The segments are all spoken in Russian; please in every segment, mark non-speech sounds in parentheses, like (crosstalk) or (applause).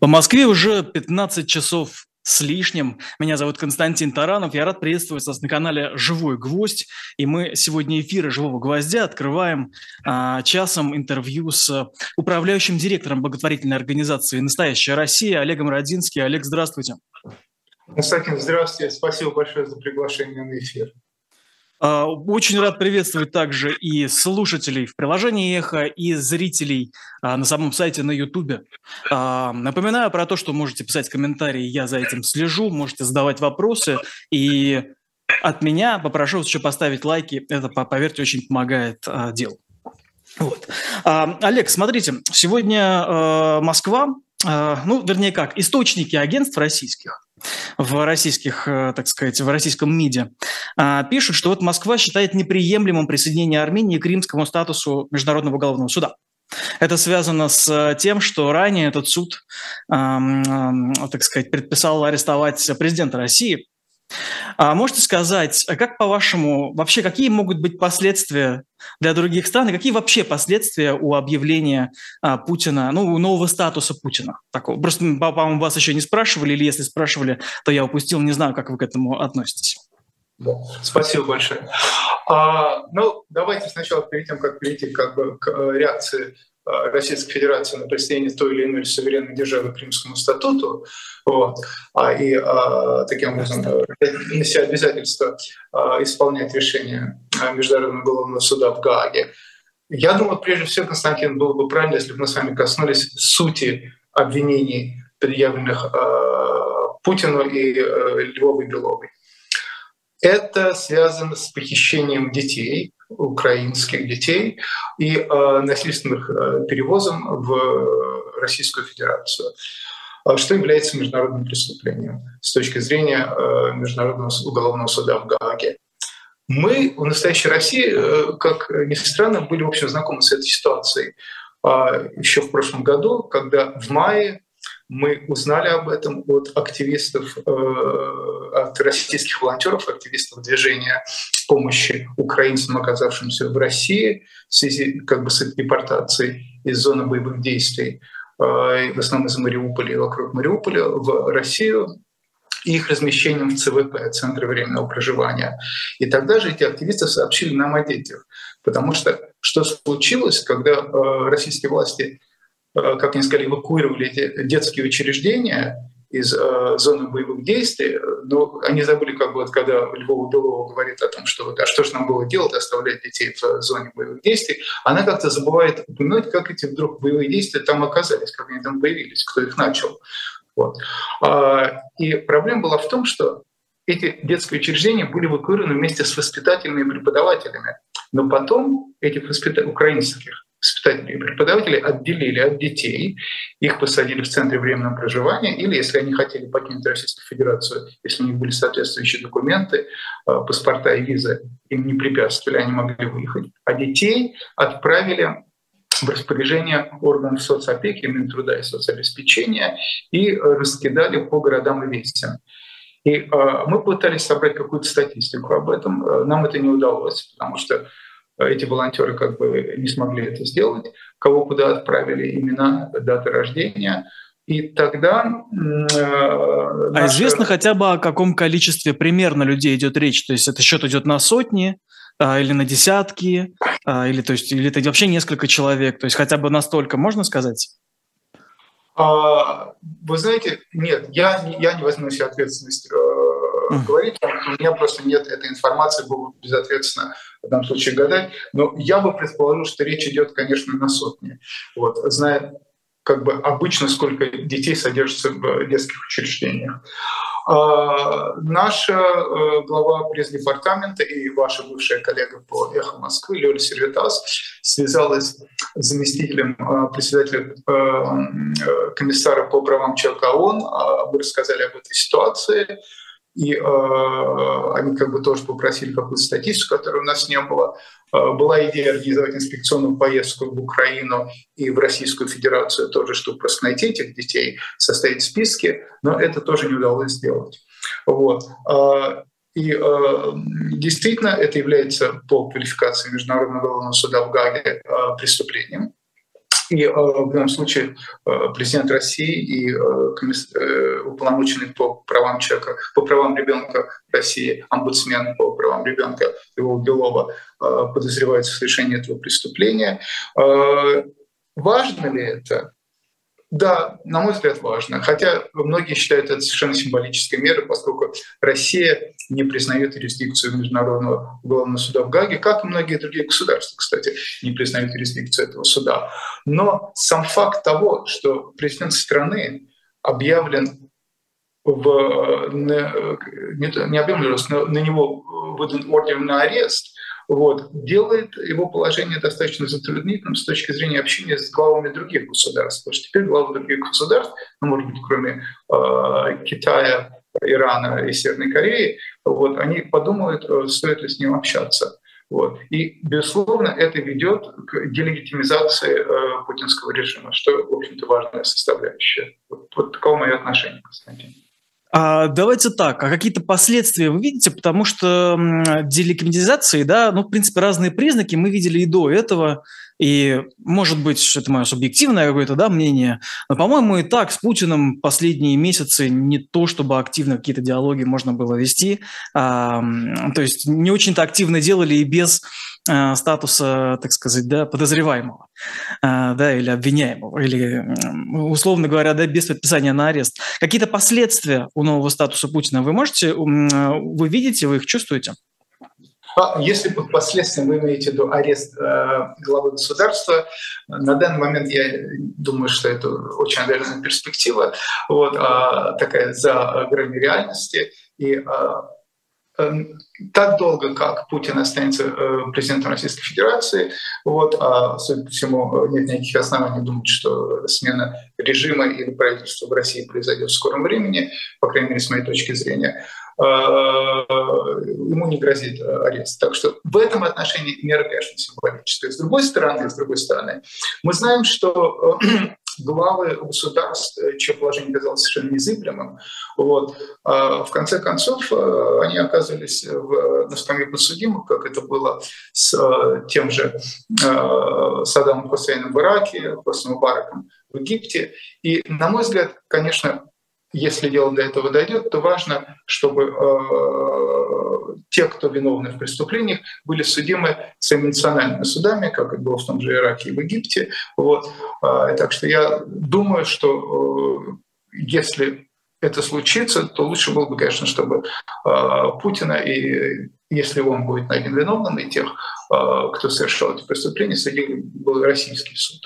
По Москве уже 15 часов с лишним. Меня зовут Константин Таранов. Я рад приветствовать вас на канале «Живой гвоздь». И мы сегодня эфиры «Живого гвоздя» открываем а, часом интервью с управляющим директором благотворительной организации «Настоящая Россия» Олегом Родинским. Олег, здравствуйте. Константин, здравствуйте. Спасибо большое за приглашение на эфир. А, очень рад приветствовать также и слушателей в приложении «Эхо», и зрителей а, на самом сайте на Ютубе. А, напоминаю про то, что можете писать комментарии, я за этим слежу, можете задавать вопросы, и от меня попрошу еще поставить лайки, это, поверьте, очень помогает делу. Вот. Олег, смотрите, сегодня Москва, ну, вернее как, источники агентств российских – в российских, э, так сказать, в российском МИДе, а, пишут, что вот Москва считает неприемлемым присоединение Армении к римскому статусу Международного уголовного суда. Это связано с тем, что ранее этот суд, так сказать, предписал арестовать президента России а можете сказать, а как по-вашему, вообще какие могут быть последствия для других стран, и какие вообще последствия у объявления а, Путина, ну, нового статуса Путина? Такого. Просто, по-моему, вас еще не спрашивали, или если спрашивали, то я упустил, не знаю, как вы к этому относитесь. Спасибо большое. А, ну, давайте сначала, перед тем, как перейти как бы, к э, реакции Российской Федерации на присоединение той или иной суверенной державы к Римскому статуту, вот, а, и а, таким образом э, на себя обязательство исполнять решение Международного уголовного суда в Гааге. Я думаю, прежде всего, Константин, было бы правильно, если бы мы с вами коснулись сути обвинений, предъявленных Путину и Львовой Беловой. Это связано с похищением детей, украинских детей и э, насильственных э, перевозом в Российскую Федерацию а что является международным преступлением с точки зрения э, Международного уголовного суда в Гааге. Мы в настоящей России, как ни странно, были, в общем, знакомы с этой ситуацией а, еще в прошлом году, когда в мае мы узнали об этом от активистов, э, от российских волонтеров, активистов движения помощи украинцам, оказавшимся в России в связи как бы с депортацией из зоны боевых действий, э, в основном из Мариуполя и вокруг Мариуполя, в Россию, и их размещением в ЦВП, Центре временного проживания. И тогда же эти активисты сообщили нам о детях. Потому что что случилось, когда э, российские власти как они сказали, эвакуировали эти детские учреждения из э, зоны боевых действий, но они забыли, как бы, вот, когда Львова Белова говорит о том, что вот, а что же нам было делать, оставлять детей в зоне боевых действий, она как-то забывает упомянуть, как эти вдруг боевые действия там оказались, как они там появились, кто их начал. Вот. А, и проблема была в том, что эти детские учреждения были эвакуированы вместе с воспитателями и преподавателями. Но потом этих воспитателей, украинских воспитатели и преподаватели отделили от детей, их посадили в центре временного проживания, или если они хотели покинуть Российскую Федерацию, если у них были соответствующие документы, э, паспорта и визы, им не препятствовали, они могли выехать. А детей отправили в распоряжение органов соцопеки, Минтруда и соцобеспечения и раскидали по городам и весям. И э, мы пытались собрать какую-то статистику об этом. Э, нам это не удалось, потому что эти волонтеры как бы не смогли это сделать, кого куда отправили, имена, даты рождения. И тогда... Э, наша... А известно хотя бы о каком количестве примерно людей идет речь? То есть это счет идет на сотни а, или на десятки, а, или, то есть, или это вообще несколько человек? То есть хотя бы настолько можно сказать? А, вы знаете, нет, я, я не возьму себе ответственность э, говорить, что у меня просто нет этой информации, было безответственно в данном случае гадать. Но я бы предположил, что речь идет, конечно, на сотни. Вот, зная как бы обычно, сколько детей содержится в детских учреждениях. А, наша э, глава пресс-департамента и ваша бывшая коллега по «Эхо Москвы» Лёля Сервитас связалась с заместителем э, председателя э, комиссара по правам человека ООН. А, мы рассказали об этой ситуации. И э, они как бы тоже попросили какую-то статистику, которой у нас не было. Э, была идея организовать инспекционную поездку в Украину и в Российскую Федерацию тоже, чтобы просто найти этих детей, составить списки, но это тоже не удалось сделать. Вот. Э, и э, действительно это является по квалификации Международного уголовного суда в Гаге э, преступлением. И э, в любом случае э, президент России и э, уполномоченный по правам человека, по правам ребенка России, омбудсмен по правам ребенка его Белова подозревается в совершении этого преступления. Важно ли это? Да, на мой взгляд, важно. Хотя многие считают это совершенно символической мерой, поскольку Россия не признает юрисдикцию Международного уголовного суда в Гаге, как и многие другие государства, кстати, не признают юрисдикцию этого суда. Но сам факт того, что президент страны объявлен в, не, не объявлен, но на него выдан ордер на арест, вот, делает его положение достаточно затруднительным с точки зрения общения с главами других государств. Потому что теперь главы других государств, ну, может быть, кроме э, Китая, Ирана и Северной Кореи, вот, они подумают, э, стоит ли с ним общаться. Вот. И, безусловно, это ведет к делегитимизации э, путинского режима, что, в общем-то, важная составляющая. Вот, вот таково мое отношение, Константин. А, давайте так, а какие-то последствия вы видите? Потому что деликомедизации, да, ну, в принципе, разные признаки мы видели и до этого, и, может быть, это мое субъективное какое-то да, мнение, но, по-моему, и так с Путиным последние месяцы не то, чтобы активно какие-то диалоги можно было вести, а, то есть не очень-то активно делали и без статуса, так сказать, да, подозреваемого, э, да, или обвиняемого, или, условно говоря, да, без подписания на арест. Какие-то последствия у нового статуса Путина вы можете, вы видите, вы их чувствуете? А если под последствием вы имеете в виду арест э, главы государства, на данный момент я думаю, что это очень отдаленная перспектива, вот, э, такая за гранью реальности. И э, Эм, так долго, как Путин останется э, президентом Российской Федерации, вот, а, судя по всему, нет никаких оснований думать, что смена режима или правительства в России произойдет в скором времени, по крайней мере, с моей точки зрения, э, ему не грозит арест. Так что в этом отношении мера, конечно, символическая. С другой стороны, с другой стороны, мы знаем, что э, главы государств, э, чье положение казалось совершенно незыблемым, вот, а в конце концов э, они оказались в, на скамье подсудимых, как это было с э, тем же Саддамом Хусейном в Ираке, после Мубараком в Египте. И, на мой взгляд, конечно, если дело до этого дойдет, то важно, чтобы э, те, кто виновны в преступлениях, были судимы своими национальными судами, как это было в том же Ираке и в Египте. Вот. Э, так что я думаю, что э, если это случится, то лучше было бы, конечно, чтобы э, Путина и если он будет найден виновным, и тех, э, кто совершал эти преступления, судил был российский суд.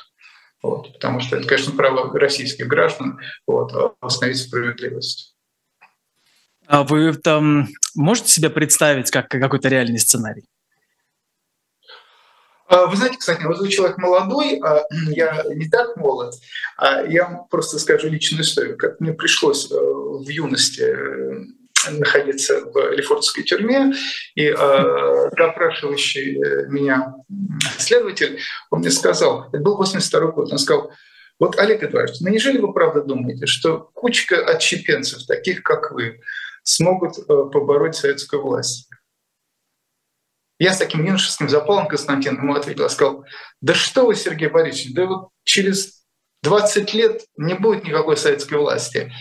Вот, потому что это, конечно, право российских граждан вот, восстановить справедливость. А вы там можете себе представить как какой-то реальный сценарий? А, вы знаете, кстати, вот вы человек молодой, а (clears throat) я не так молод. А я вам просто скажу личную историю, как мне пришлось э, в юности э, находиться в Лефортовской тюрьме, и э, допрашивающий э, меня следователь, он мне сказал, это был 82 год, он сказал, вот, Олег Эдуардович, ну неужели вы правда думаете, что кучка отщепенцев, таких как вы, смогут э, побороть советскую власть? Я с таким юношеским запалом Константин ему ответил, сказал, да что вы, Сергей Борисович, да вот через 20 лет не будет никакой советской власти.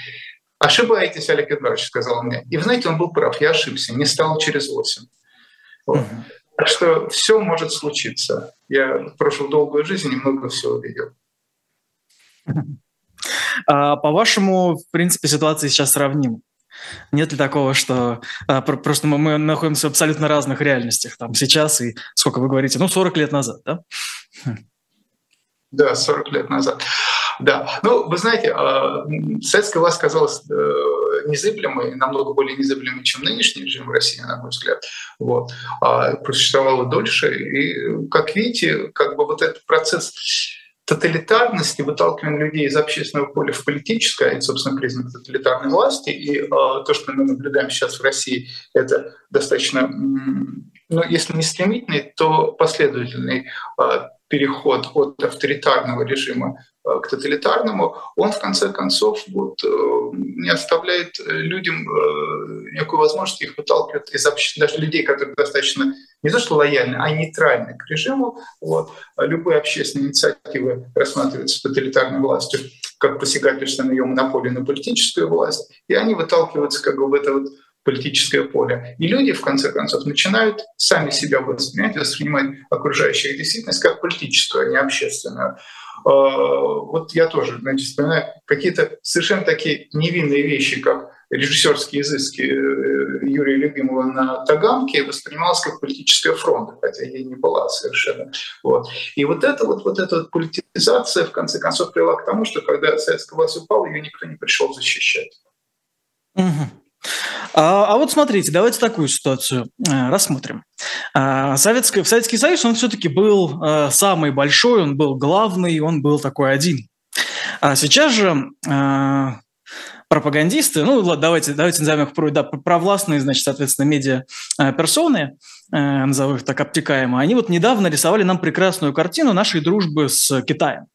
Ошибаетесь, Олег Эдуардович, сказал мне. И вы знаете, он был прав, я ошибся, не стал через 8. Вот. Так что все может случиться. Я прожил долгую жизнь и много всего видел. (laughs) А, по-вашему, в принципе, ситуация сейчас сравнима? Нет ли такого, что а, просто мы, мы находимся в абсолютно разных реальностях, там сейчас и, сколько вы говорите, ну, 40 лет назад, да? (laughs) Да, 40 лет назад. Да, ну, вы знаете, а, советская власть казалась э, незыблемой, намного более незыблемой, чем нынешний режим России, на мой взгляд. Вот. А просуществовала дольше. И, как видите, как бы вот этот процесс тоталитарности, выталкивания людей из общественного поля в политическое, это, собственно, признак тоталитарной власти. И то, что мы наблюдаем сейчас в России, это достаточно, ну, если не стремительный, то последовательный переход от авторитарного режима э, к тоталитарному, он в конце концов вот, э, не оставляет людям никакой возможности их выталкивать из общества, даже людей, которые достаточно не то что лояльны, а нейтральны к режиму. Вот. Любые общественные инициативы рассматриваются тоталитарной властью как посягательство на ее монополию на политическую власть, и они выталкиваются как бы в это вот политическое поле. И люди, в конце концов, начинают сами себя воспринимать, воспринимать окружающую действительность как политическую, а не общественную. А, вот я тоже, значит, вспоминаю какие-то совершенно такие невинные вещи, как режиссерские изыски э, Юрия Любимого на Таганке воспринималась как политическая фронта, хотя ей не была совершенно. Вот. И вот эта вот, вот эта вот политизация в конце концов привела к тому, что когда советская власть упала, ее никто не пришел защищать. Угу. А, а вот смотрите, давайте такую ситуацию э, рассмотрим. А, Советский, Советский Союз, он все-таки был э, самый большой, он был главный, он был такой один. А сейчас же э, пропагандисты, ну давайте, давайте назовем их да, провластные, значит, соответственно, медиа персоны, назову их так обтекаемо, они вот недавно рисовали нам прекрасную картину нашей дружбы с Китаем.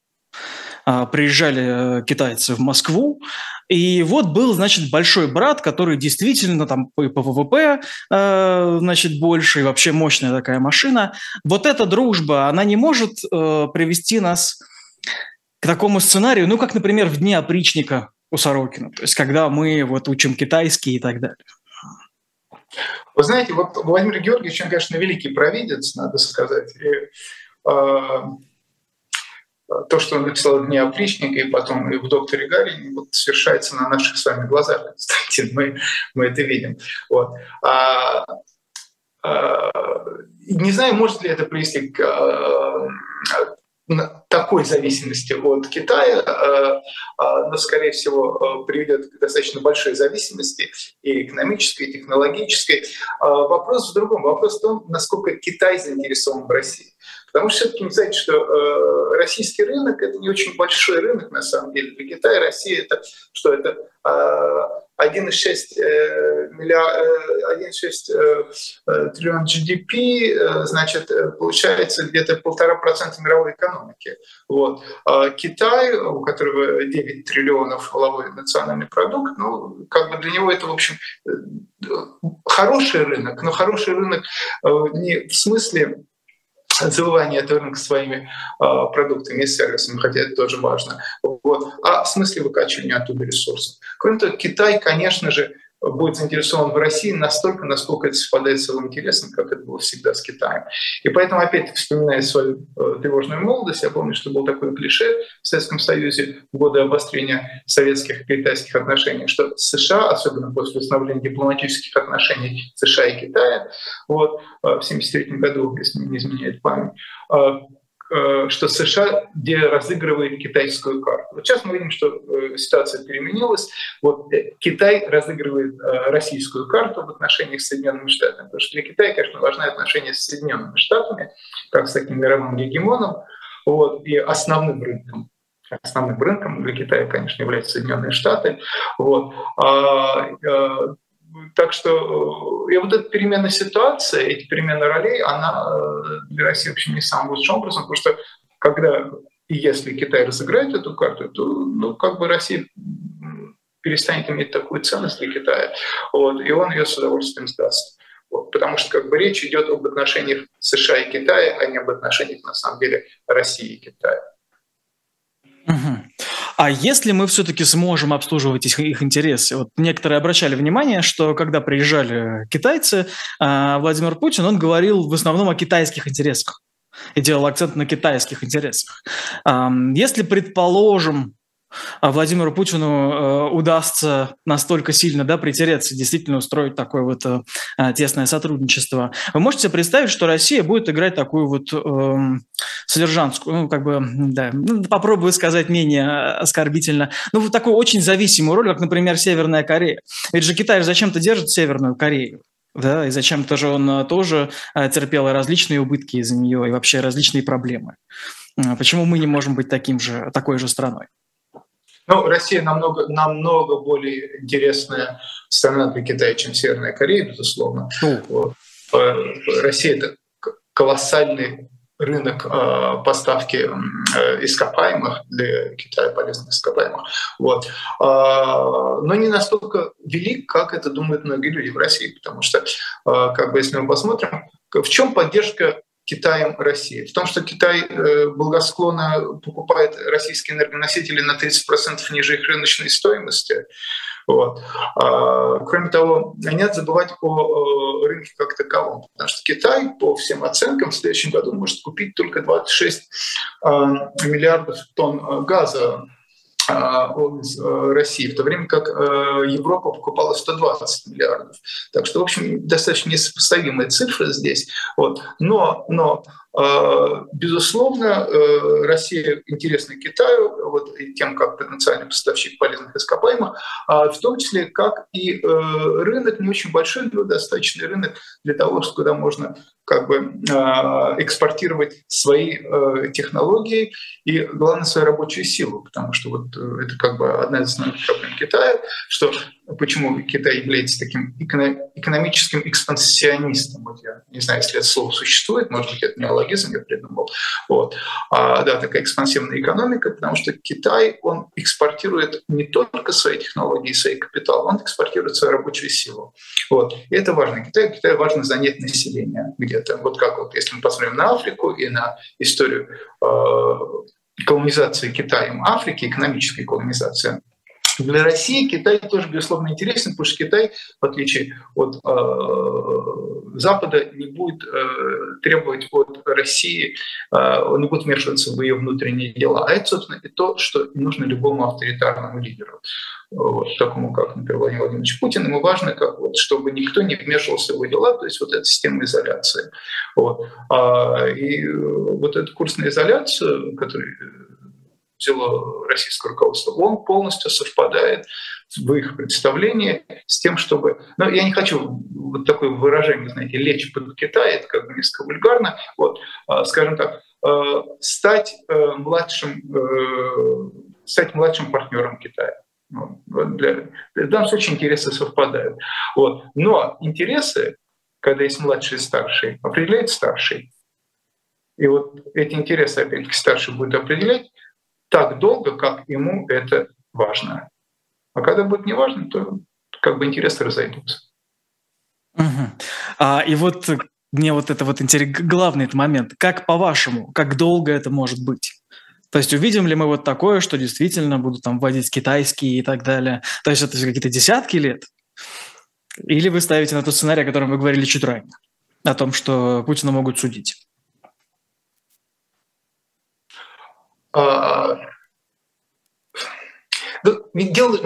А, приезжали китайцы в Москву, и вот был, значит, большой брат, который действительно там по ВВП, э, значит, больше, и вообще мощная такая машина. Вот эта дружба, она не может э, привести нас к такому сценарию, ну, как, например, в дни опричника у Сорокина, то есть когда мы вот учим китайский и так далее. Вы знаете, вот Владимир Георгиевич, он, конечно, великий провидец, надо сказать. И, э, то, что он написал в «Дне опричника» и потом и в «Докторе Гарине», вот совершается на наших с вами глазах, (laughs) Константин, мы, мы это видим. Вот. А, а, не знаю, может ли это привести к а, такой зависимости от Китая, а, а, но, скорее всего, приведет к достаточно большой зависимости и экономической, и технологической. Вопрос в другом. Вопрос в том, насколько Китай заинтересован в России. Потому что все-таки не знаете, что э, российский рынок это не очень большой рынок на самом деле. Для Китая Россия это что это э, 1,6 э, миллиард, 1,6 э, э, триллион GDP, э, значит, получается где-то полтора процента мировой экономики. Вот. А Китай, у которого 9 триллионов воловой национальный продукт, ну, как бы для него это, в общем, хороший рынок, но хороший рынок не в смысле (laughs) завоевание этого рынка своими э, продуктами и сервисами, хотя это тоже важно, вот, а в смысле выкачивания оттуда ресурсов. Кроме того, Китай, конечно же, будет заинтересован в России настолько, насколько это совпадает с его интересом, как это было всегда с Китаем. И поэтому, опять вспоминая свою э, тревожную молодость, я помню, что был такой клише в Советском Союзе в годы обострения советских и китайских отношений, что США, особенно после установления дипломатических отношений США и Китая, вот, э, в 1973 году, если не изменяет память, э, что США где разыгрывает китайскую карту. Вот сейчас мы видим, что э, ситуация переменилась. Вот э, Китай разыгрывает российскую карту в отношениях с Соединенными Штатами. Потому что для Китая, конечно, важны отношения с Соединенными Штатами, как с таким мировым гегемоном, вот, и основным рынком основным рынком для Китая, конечно, являются Соединенные Штаты. Вот. Так что э, и вот эта перемена ситуации, эти перемены ролей, она э, для России вообще не самым лучшим образом, потому что когда и если Китай разыграет эту карту, то ну, как бы Россия перестанет иметь такую ценность для Китая, вот, и он ее с удовольствием сдаст. Вот, потому что как бы речь идет об отношениях США и Китая, а не об отношениях на самом деле России и Китая. Угу. А если мы все-таки сможем обслуживать их, их интересы? Вот некоторые обращали внимание, что когда приезжали китайцы, а, Владимир Путин, он говорил в основном о китайских интересах и делал акцент на китайских интересах. Если, предположим, Владимиру Путину э, удастся настолько сильно да, притереться, действительно устроить такое вот э, э, тесное сотрудничество. Вы можете представить, что Россия будет играть такую вот э, содержанскую, ну, как бы, да, ну, попробую сказать менее оскорбительно, ну, вот такую очень зависимую роль, как, например, Северная Корея. Ведь же Китай зачем-то держит Северную Корею. Да, и зачем-то же он тоже терпел различные убытки из-за нее и вообще различные проблемы. Почему мы не можем быть таким же, такой же страной? Ну, Россия намного, намного более интересная страна для Китая, чем Северная Корея, безусловно. Mm. Вот. Россия — это колоссальный рынок э, поставки э, ископаемых для Китая полезных ископаемых, вот, э, но не настолько велик, как это думают многие люди в России, потому что, э, как бы, если мы посмотрим, в чем поддержка Китаем России. В том, что Китай э, благосклонно покупает российские энергоносители на 30% ниже их рыночной стоимости. Вот. А, кроме того, не надо забывать о рынке как таковом, потому что Китай, по всем оценкам, в следующем году может купить только 26 а, миллиардов тонн э, газа э, России, в то время как э, Европа покупала 120 миллиардов. Так что, в общем, достаточно несопоставимые цифры здесь. Вот. Но, но а, безусловно, э, Россия интересна Китаю вот, тем, как потенциальный поставщик полезных ископаемых, а в том числе как и э, рынок, не очень большой, но достаточный рынок для того, куда можно как бы а, экспортировать свои э, технологии и, главное, свою рабочую силу, потому что вот это как бы одна из основных проблем Китая, что почему Китай является таким экономическим экспансионистом. Вот я не знаю, если это слово существует, может быть, это неологизм я придумал. Вот. А, да, такая экспансивная экономика, потому что Китай, он экспортирует не только свои технологии, свой капитал, он экспортирует свою рабочую силу. Вот. И это важно. Китай, Китай важно занять население где-то. Вот как вот, если мы посмотрим на Африку и на историю э, колонизации Китаем Африки, экономической колонизации, для России Китай тоже, безусловно, интересен, потому что Китай, в отличие от э, Запада, не будет э, требовать от России, э, он не будет вмешиваться в ее внутренние дела. А это, собственно, и то, что нужно любому авторитарному лидеру, вот, такому как, например, Владимир Владимирович Путин. Ему важно, как, вот, чтобы никто не вмешивался в его дела, то есть вот эта система изоляции. Вот. А, и вот этот курс на изоляцию, который взяло российское руководство, он полностью совпадает в их представлении с тем, чтобы... Ну, я не хочу вот такое выражение, знаете, лечь под Китай, это как бы несколько вульгарно. Вот, а, скажем так, а, стать э, младшим, э, стать младшим партнером Китая. Вот, для, в данном случае интересы совпадают. Вот. Но интересы, когда есть младший и старший, определяет старший. И вот эти интересы, опять-таки, старший будет определять, так долго, как ему это важно. А когда будет не важно, то как бы интересы разойдутся. Угу. А, и вот мне вот это вот интересно, главный этот момент. Как по-вашему, как долго это может быть? То есть увидим ли мы вот такое, что действительно будут там вводить китайские и так далее? То есть это какие-то десятки лет? Или вы ставите на тот сценарий, о котором вы говорили чуть ранее, о том, что Путина могут судить? А, ну, дело,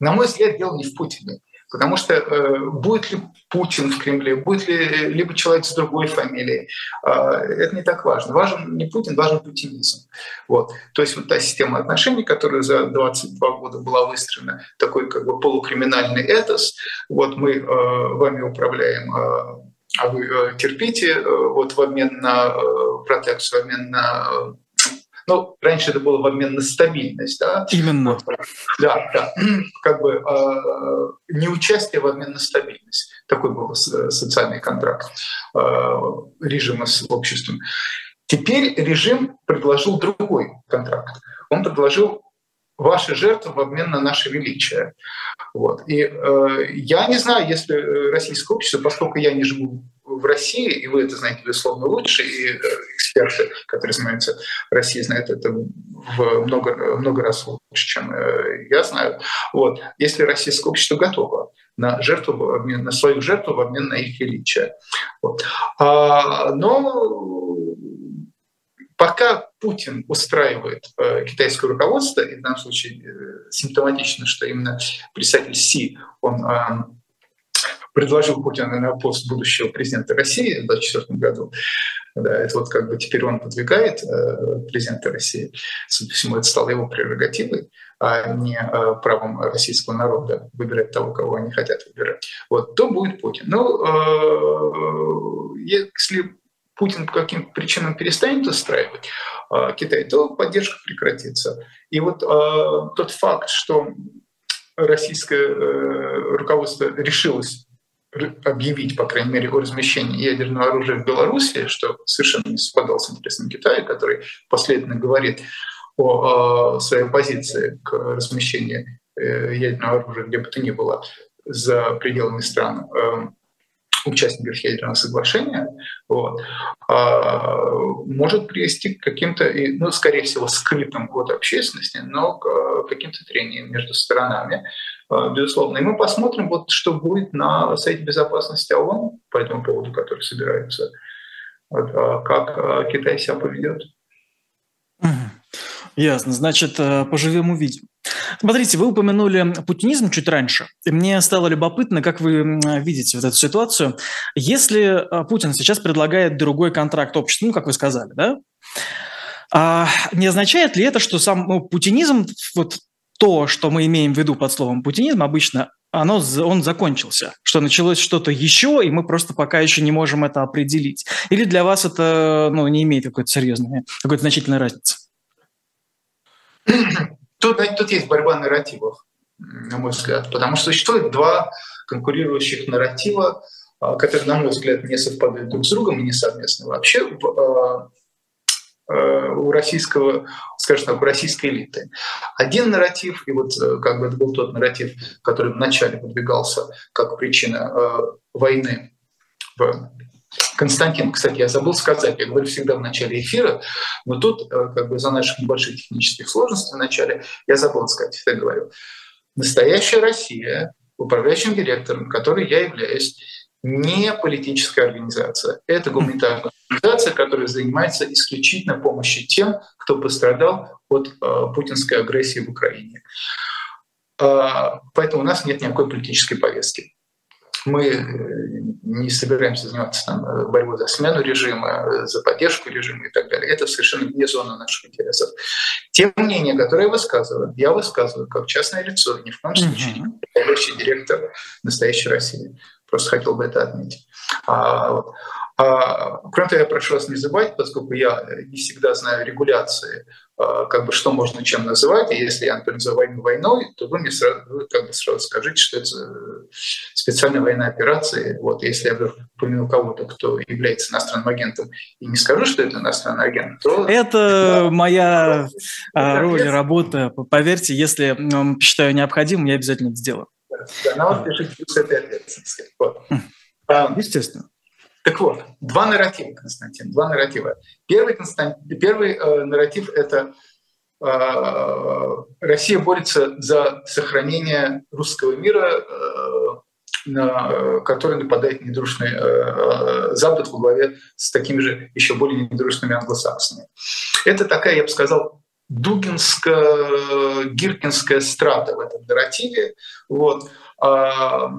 на мой взгляд, дело не в Путине. Потому что э, будет ли Путин в Кремле, будет ли либо человек с другой фамилией, э, это не так важно. Важен не Путин, важен путинизм. Вот. То есть вот та система отношений, которая за 22 года была выстроена, такой как бы полукриминальный этос, вот мы э, вами управляем э, а вы э, терпите э, вот в обмен на э, протекцию, в обмен на ну, раньше это было в обмен на стабильность, да? Именно. Да, да. (clears throat) Как бы э, неучастие в обмен на стабильность. Такой был социальный контракт э, режима с обществом. Теперь режим предложил другой контракт. Он предложил ваши жертвы в обмен на наше величие. Вот. И э, я не знаю, если российское общество, поскольку я не живу в России, и вы это знаете, безусловно, лучше, и э, эксперты, которые занимаются Россией, знают это в много, много раз лучше, чем э, я знаю. Вот. Если российское общество готово на жертву обмен, на свою жертву в обмен на их величие. Вот. А, но пока Путин устраивает э, китайское руководство, и в данном случае э, симптоматично, что именно представитель Си, он э, предложил Путина на пост будущего президента России в 2024 году. Да, это вот как бы теперь он подвигает президента России. Судя по всему, это стало его прерогативой, а не правом российского народа выбирать того, кого они хотят выбирать. Вот, то будет Путин. Ну, если Путин по каким причинам перестанет устраивать Китай, то поддержка прекратится. И вот э, тот факт, что российское э, руководство решилось объявить, по крайней мере, о размещении ядерного оружия в Беларуси, что совершенно не совпадало с интересом Китая, который последовательно говорит о, своей позиции к размещению э, ядерного оружия где бы то ни было за пределами стран э, участников ядерного соглашения, вот, а, может привести к каким-то, ну, скорее всего, скрытым от общественности, но к каким-то трениям между сторонами, а, безусловно. И мы посмотрим, вот, что будет на сайте безопасности ООН по этому поводу, который собирается, а как Китай себя поведет. Ясно. Значит, э, поживем увидим. Смотрите, вы упомянули путинизм чуть раньше. И мне стало любопытно, как вы видите вот эту ситуацию. Если э, Путин сейчас предлагает другой контракт обществу, ну, как вы сказали, да, а не означает ли это, что сам ну, путинизм, вот то, что мы имеем в виду под словом путинизм, обычно оно, он закончился, что началось что-то еще, и мы просто пока еще не можем это определить. Или для вас это ну, не имеет какой-то серьезной, какой-то значительной разницы? (clears throat) Тут, тут есть борьба нарративов, на мой взгляд, потому что существует два конкурирующих нарратива, а, которые, на мой взгляд, не совпадают друг с другом и не совместны вообще а, а, у российского, скажем так, у российской элиты. Один нарратив, и вот э, как бы это был тот нарратив, который вначале подвигался как причина войны в Константин, кстати, я забыл сказать, я говорю всегда в начале эфира, но тут, э, как бы за наших небольших технических сложностей в начале, я забыл сказать, всегда говорю. Настоящая Россия, управляющим директором, который я являюсь, не политическая организация. Это гуманитарная организация, которая занимается исключительно помощью тем, кто пострадал от э, путинской агрессии в Украине. Э, поэтому у нас нет никакой политической повестки мы э, не собираемся заниматься там, э, борьбой за смену режима, э, за поддержку режима и так далее. Это совершенно не зона наших интересов. Те мнения, которые я высказываю, я высказываю как частное лицо, ни в коем случае не управляющий директор настоящей России. Просто хотел бы это отметить. А, вот. а, кроме того, я прошу вас не забывать, поскольку я не всегда знаю регуляции а, как бы что можно чем называть, и если я, например, называю войну войной, то вы мне сразу, вы как бы сразу скажите, что это специальная военная операция. Вот, если я упомяну кого-то, кто является иностранным агентом, и не скажу, что это иностранный агент, то... Это да, моя это роль, работа. Поверьте, если считаю необходимым, я обязательно это сделаю. Да, на вас лежит плюс этой ответственности. Вот. Естественно. Так вот, два нарратива, Константин, два нарратива. Первый, Константин, первый э, нарратив – это э, Россия борется за сохранение русского мира, э, на который нападает недружный э, э, Запад во главе с такими же еще более недружными англосаксами. Это такая, я бы сказал, дугинская, гиркинская страта в этом нарративе. Вот. А, а,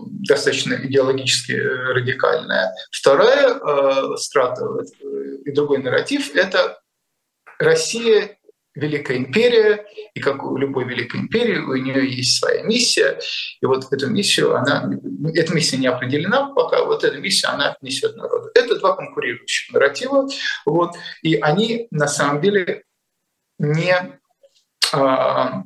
достаточно идеологически радикальная. Вторая а, страта и другой нарратив — это Россия великая империя, и как у любой великой империи, у нее есть своя миссия, и вот эту миссию, она, эта миссия не определена пока, вот эта миссия, она несет народу. Это два конкурирующих нарратива, вот, и они на самом деле не а,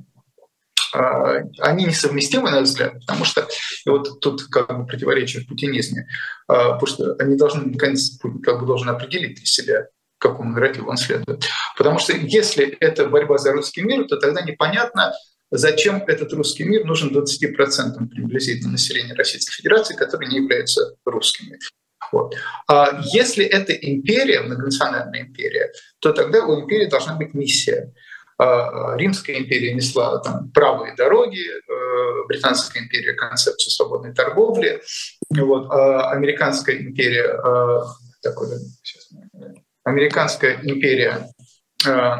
они несовместимы, на взгляд, потому что и вот тут как бы противоречие в путинизме, а, потому что они должны, наконец, как бы должен определить для себя, какому нарративу он следует. Потому что если это борьба за русский мир, то тогда непонятно, зачем этот русский мир нужен 20% приблизительно населения Российской Федерации, которые не являются русскими. Вот. А если это империя, многонациональная империя, то тогда у империи должна быть миссия. А, Римская империя несла там, правые дороги, э, Британская империя концепцию свободной торговли, вот, а Американская империя, э, такой, сейчас, Американская империя э,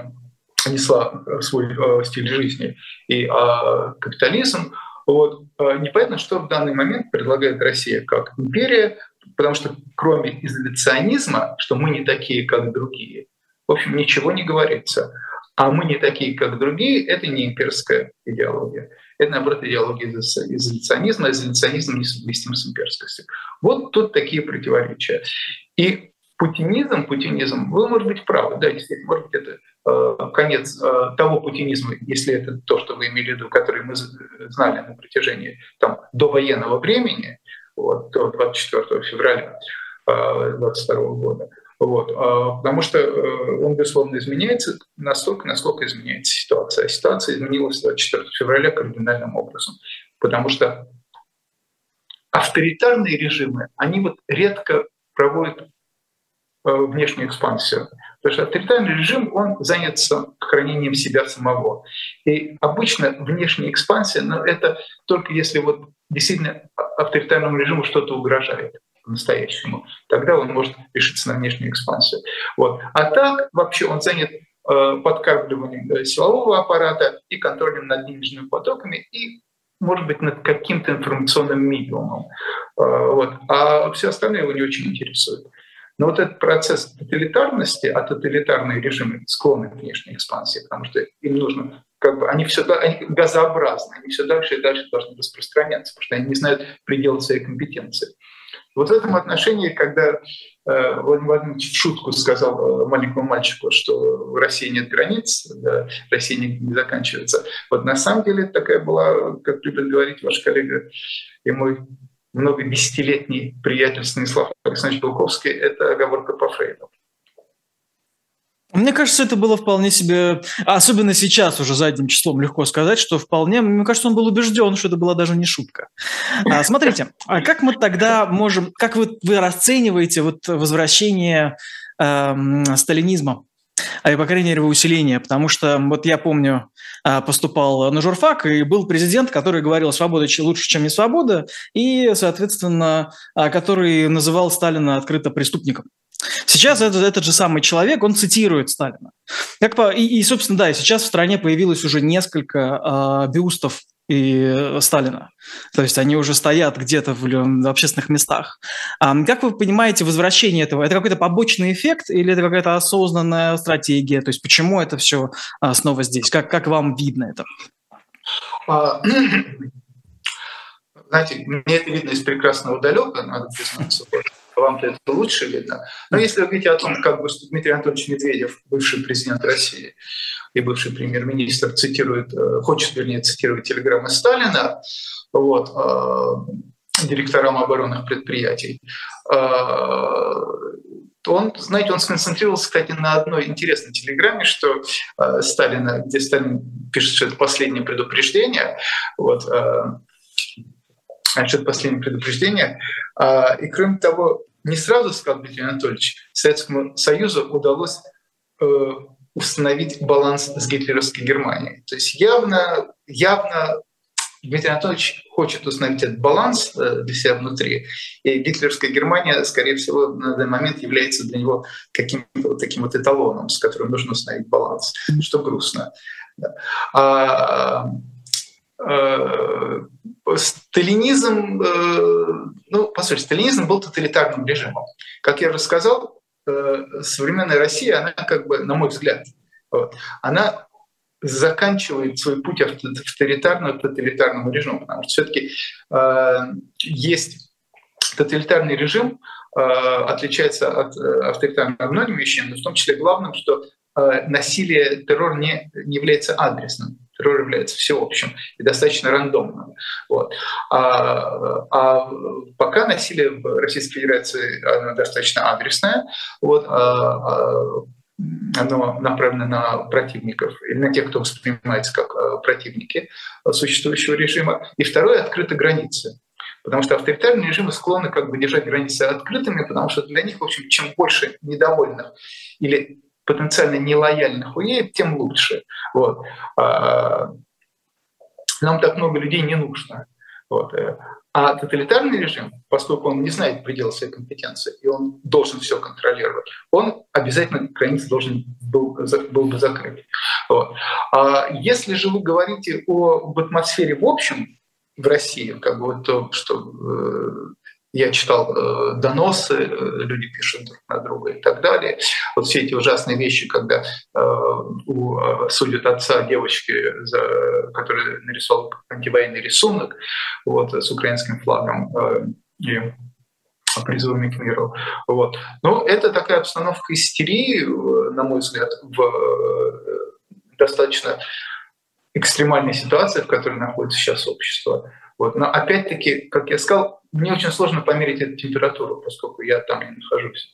несла свой стиль жизни и а, капитализм. Вот. Непонятно, что в данный момент предлагает Россия как империя, потому что кроме изоляционизма, что мы не такие, как другие, в общем, ничего не говорится а мы не такие, как другие, это не имперская идеология. Это, наоборот, идеология изоляционизма, изоляционизм несовместим с имперскостью. Вот тут такие противоречия. И путинизм, путинизм, вы, может быть, правы, да, действительно, может быть, это э, конец э, того путинизма, если это то, что вы имели в виду, который мы знали на протяжении там, до военного времени, вот, до 24 февраля 2022 года. Вот, потому что он, безусловно, изменяется настолько, насколько изменяется ситуация. А ситуация изменилась 24 февраля кардинальным образом, потому что авторитарные режимы, они вот редко проводят внешнюю экспансию. Потому что авторитарный режим, он занят хранением себя самого. И обычно внешняя экспансия, но это только если вот действительно авторитарному режиму что-то угрожает по-настоящему. Тогда он может решиться на внешнюю экспансию. Вот. А так вообще он занят э, подкармливанием э, силового аппарата и контролем над денежными потоками и, может быть, над каким-то информационным медиумом. Э, вот. А все остальное его не очень интересует. Но вот этот процесс тоталитарности, а тоталитарные режимы склонны к внешней экспансии, потому что им нужно, как бы, они все они газообразны, они все дальше и дальше должны распространяться, потому что они не знают предела своей компетенции. Вот в этом отношении, когда э, Владимир Владимирович в шутку сказал э, маленькому мальчику, что в России нет границ, да, Россия не, заканчивается. Вот на самом деле такая была, как любит говорить ваш коллега и мой много десятилетний приятель Станислав Александрович Белковский, это оговорка по Фрейду. Мне кажется, это было вполне себе, особенно сейчас уже задним числом легко сказать, что вполне, мне кажется, он был убежден, что это была даже не шутка. А, смотрите, а как мы тогда можем, как вы, вы расцениваете вот возвращение э, сталинизма а по крайней мере, усиление, потому что вот я помню, а, поступал на журфак, и был президент, который говорил «свобода лучше, чем не свобода», и, соответственно, а, который называл Сталина открыто преступником. Сейчас этот, этот же самый человек, он цитирует Сталина. Как по, и, и, собственно, да, и сейчас в стране появилось уже несколько э, бюстов и Сталина. То есть они уже стоят где-то в, в общественных местах. А как вы понимаете возвращение этого? Это какой-то побочный эффект или это какая-то осознанная стратегия? То есть почему это все а, снова здесь? Как, как вам видно это? А, (clears throat) знаете, мне это видно из прекрасного далека, надо признаться. Вам-то это лучше видно. Но если вы говорите о том, как бы Дмитрий Анатольевич Медведев, бывший президент России, и бывший премьер-министр цитирует, э, хочет, вернее, цитировать телеграммы Сталина, вот, э, директорам оборонных предприятий, э, он, знаете, он сконцентрировался, кстати, на одной интересной телеграмме, что э, Сталина, где Сталин пишет, что это последнее предупреждение, вот, э, что это последнее предупреждение, э, и кроме того, не сразу, сказал Дмитрий Анатольевич, Советскому Союзу удалось э, установить баланс с гитлеровской Германией. То есть явно, явно Дмитрий Анатольевич хочет установить этот баланс э, для себя внутри, и гитлеровская Германия, скорее всего, на данный момент является для него каким-то вот таким вот эталоном, с которым нужно установить баланс, что грустно. А, а, сталинизм, э, ну, по сути, сталинизм был тоталитарным режимом. Как я уже сказал, Э, современная Россия, она как бы, на мой взгляд, вот, она заканчивает свой путь авторитарного тоталитарному режиму, потому что все-таки э, есть тоталитарный режим, э, отличается от э, авторитарного многими вещами, в том числе главным, что э, насилие, террор не, не является адресным террор является всеобщим и достаточно рандомным. Вот. А, а пока насилие в Российской Федерации оно достаточно адресное, вот, а, а, оно направлено на противников или на тех, кто воспринимается как а, противники существующего режима. И второе — открыты границы. Потому что авторитарные режимы склонны как бы держать границы открытыми, потому что для них, в общем, чем больше недовольных или потенциально нелояльных уедет, тем лучше. Вот. А, нам так много людей не нужно. Вот. А тоталитарный режим, поскольку он не знает предела своей компетенции, и он должен все контролировать, он обязательно границы должен был, был бы закрыть. Вот. А если же вы говорите об атмосфере в общем в России, как бы вот то, что э, я читал э, доносы, э, люди пишут друг на друга и так далее. Вот все эти ужасные вещи, когда э, у, э, судят отца девочки, за, который нарисовал антивоенный рисунок вот, с украинским флагом э, и призывами к миру. Вот. Но это такая обстановка истерии, э, на мой взгляд, в достаточно экстремальной ситуации, в которой находится сейчас общество. Вот. Но опять-таки, как я сказал, мне очень сложно померить эту температуру, поскольку я там не нахожусь.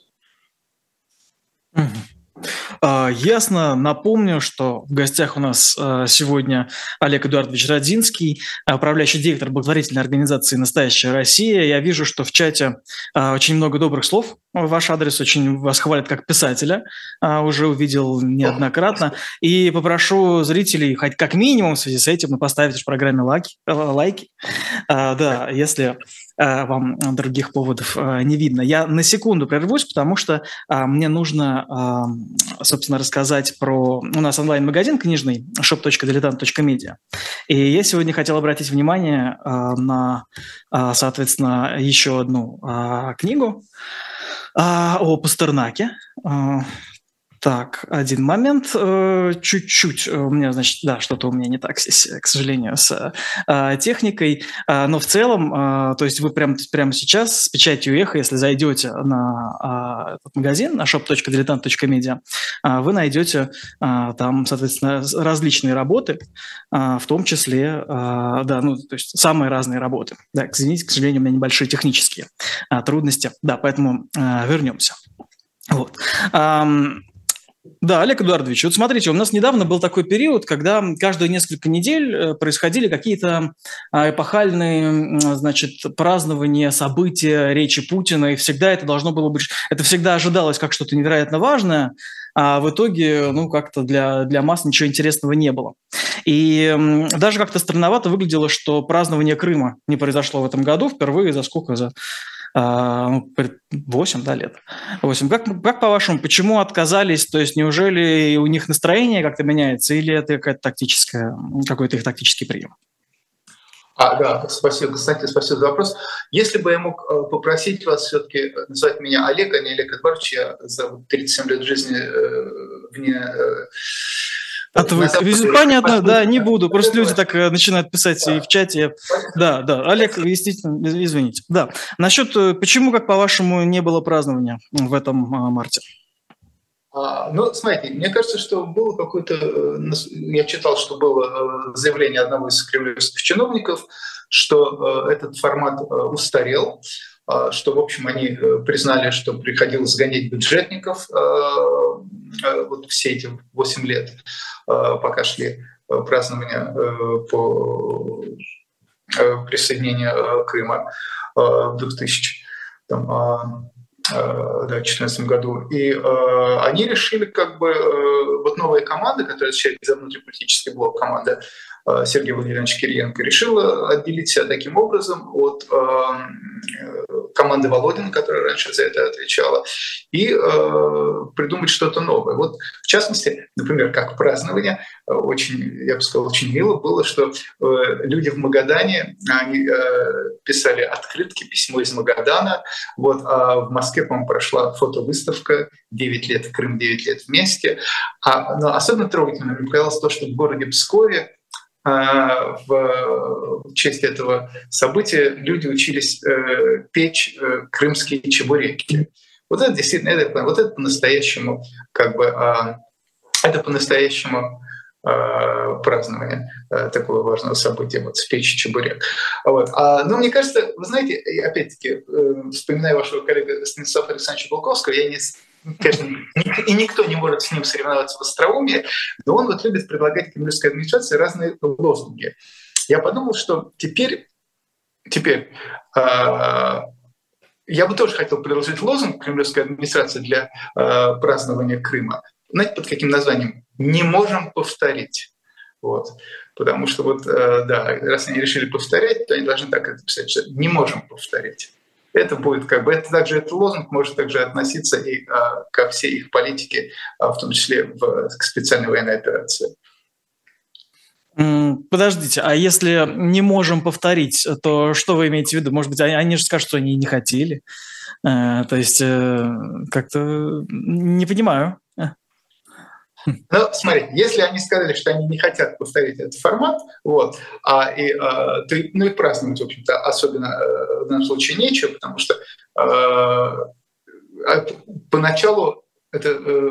А, ясно. Напомню, что в гостях у нас а, сегодня Олег Эдуардович Родзинский, управляющий директор благотворительной организации «Настоящая Россия». Я вижу, что в чате а, очень много добрых слов ваш адрес, очень вас хвалят как писателя, уже увидел неоднократно. И попрошу зрителей хоть как минимум в связи с этим поставить в программе лайки. лайки. Да, если Э, вам других поводов э, не видно. Я на секунду прервусь, потому что э, мне нужно, собственно, рассказать про... У нас онлайн-магазин книжный shop.diletant.media. И я сегодня хотел обратить внимание на, соответственно, еще одну книгу о Пастернаке. Так, один момент. Э, чуть-чуть у меня, значит, да, что-то у меня не так здесь, к сожалению, с техникой. Но в целом, то есть вы прямо, прямо сейчас с печатью эхо, если зайдете на а, этот магазин, на shop.diletant.media, вы найдете там, соответственно, различные работы, в том числе, да, ну, то есть самые разные работы. Да, извините, к сожалению, у меня небольшие технические трудности. Да, поэтому вернемся. Вот. Да, Олег Эдуардович, вот смотрите, у нас недавно был такой период, когда каждые несколько недель э, происходили какие-то а, эпохальные, значит, празднования, события, речи Путина, и всегда это должно было быть, это всегда ожидалось как что-то невероятно важное, а в итоге, ну, как-то для, для масс ничего интересного не было. И даже как-то странновато выглядело, что празднование Крыма не произошло в этом году впервые за сколько? За 8 а, да, лет. 8. Как, как по-вашему, почему отказались? То есть неужели у них настроение как-то меняется или это какая-то тактическая, какой-то их тактический прием? А, да, спасибо, кстати, спасибо за вопрос. Если бы я мог э, попросить вас все-таки назвать меня Олег, а не Олег Эдвардович, я за 37 лет жизни э, вне э, Отвык. Понятно, да, не буду. Просто люди так э, начинают писать и в чате. Да, да. Олег, естественно, извините. Да. Насчет, э, почему, как по-вашему, не было празднования в этом а, марте? А, ну, смотрите, мне кажется, что было какое-то... Я читал, что было заявление одного из кремлевских чиновников, что этот формат устарел, а, что, в общем, они признали, что приходилось гонять бюджетников вот все эти 8 лет. Э, пока шли э, празднования э, по присоединению Крыма в 2014 году. И они решили, как бы, вот новая команда, которая отвечает за внутриполитический блок команда э, Сергея Владимировича Кириенко, решила отделить себя таким образом от э, команды Володина, которая раньше за это отвечала, и э, придумать что-то новое. Вот, в частности, например, как празднование, очень, я бы сказал, очень мило было, что люди в Магадане, они писали открытки, письмо из Магадана, вот, а в Москве, по-моему, прошла фотовыставка «9 лет Крым, 9 лет вместе». А, но особенно трогательно мне показалось то, что в городе Пскове в честь этого события люди учились э, печь э, крымские чебуреки. Вот это действительно, это, вот это по-настоящему, как бы, а, это по-настоящему а, празднование э, такого важного события, вот спечь чебурек. Вот. А, но мне кажется, вы знаете, опять-таки, вспоминая вашего коллегу Станислава Александровича Булковского, я не конечно, и никто не может с ним соревноваться в остроумии, но он вот любит предлагать кремлевской администрации разные лозунги. Я подумал, что теперь, теперь э, я бы тоже хотел предложить лозунг кремлевской администрации для э, празднования Крыма. Знаете, под каким названием? «Не можем повторить». Вот. Потому что вот, э, да, раз они решили повторять, то они должны так это писать, что «не можем повторить» это будет как бы, это также этот лозунг может также относиться и а, ко всей их политике, а, в том числе в, к специальной военной операции. Подождите, а если не можем повторить, то что вы имеете в виду? Может быть, они, они же скажут, что они не хотели. Э, то есть э, как-то не понимаю. Ну, смотри, если они сказали, что они не хотят повторить этот формат, вот, а, и, а, то, ну и праздновать, в общем-то, особенно э, в данном случае нечего, потому что а поначалу это э,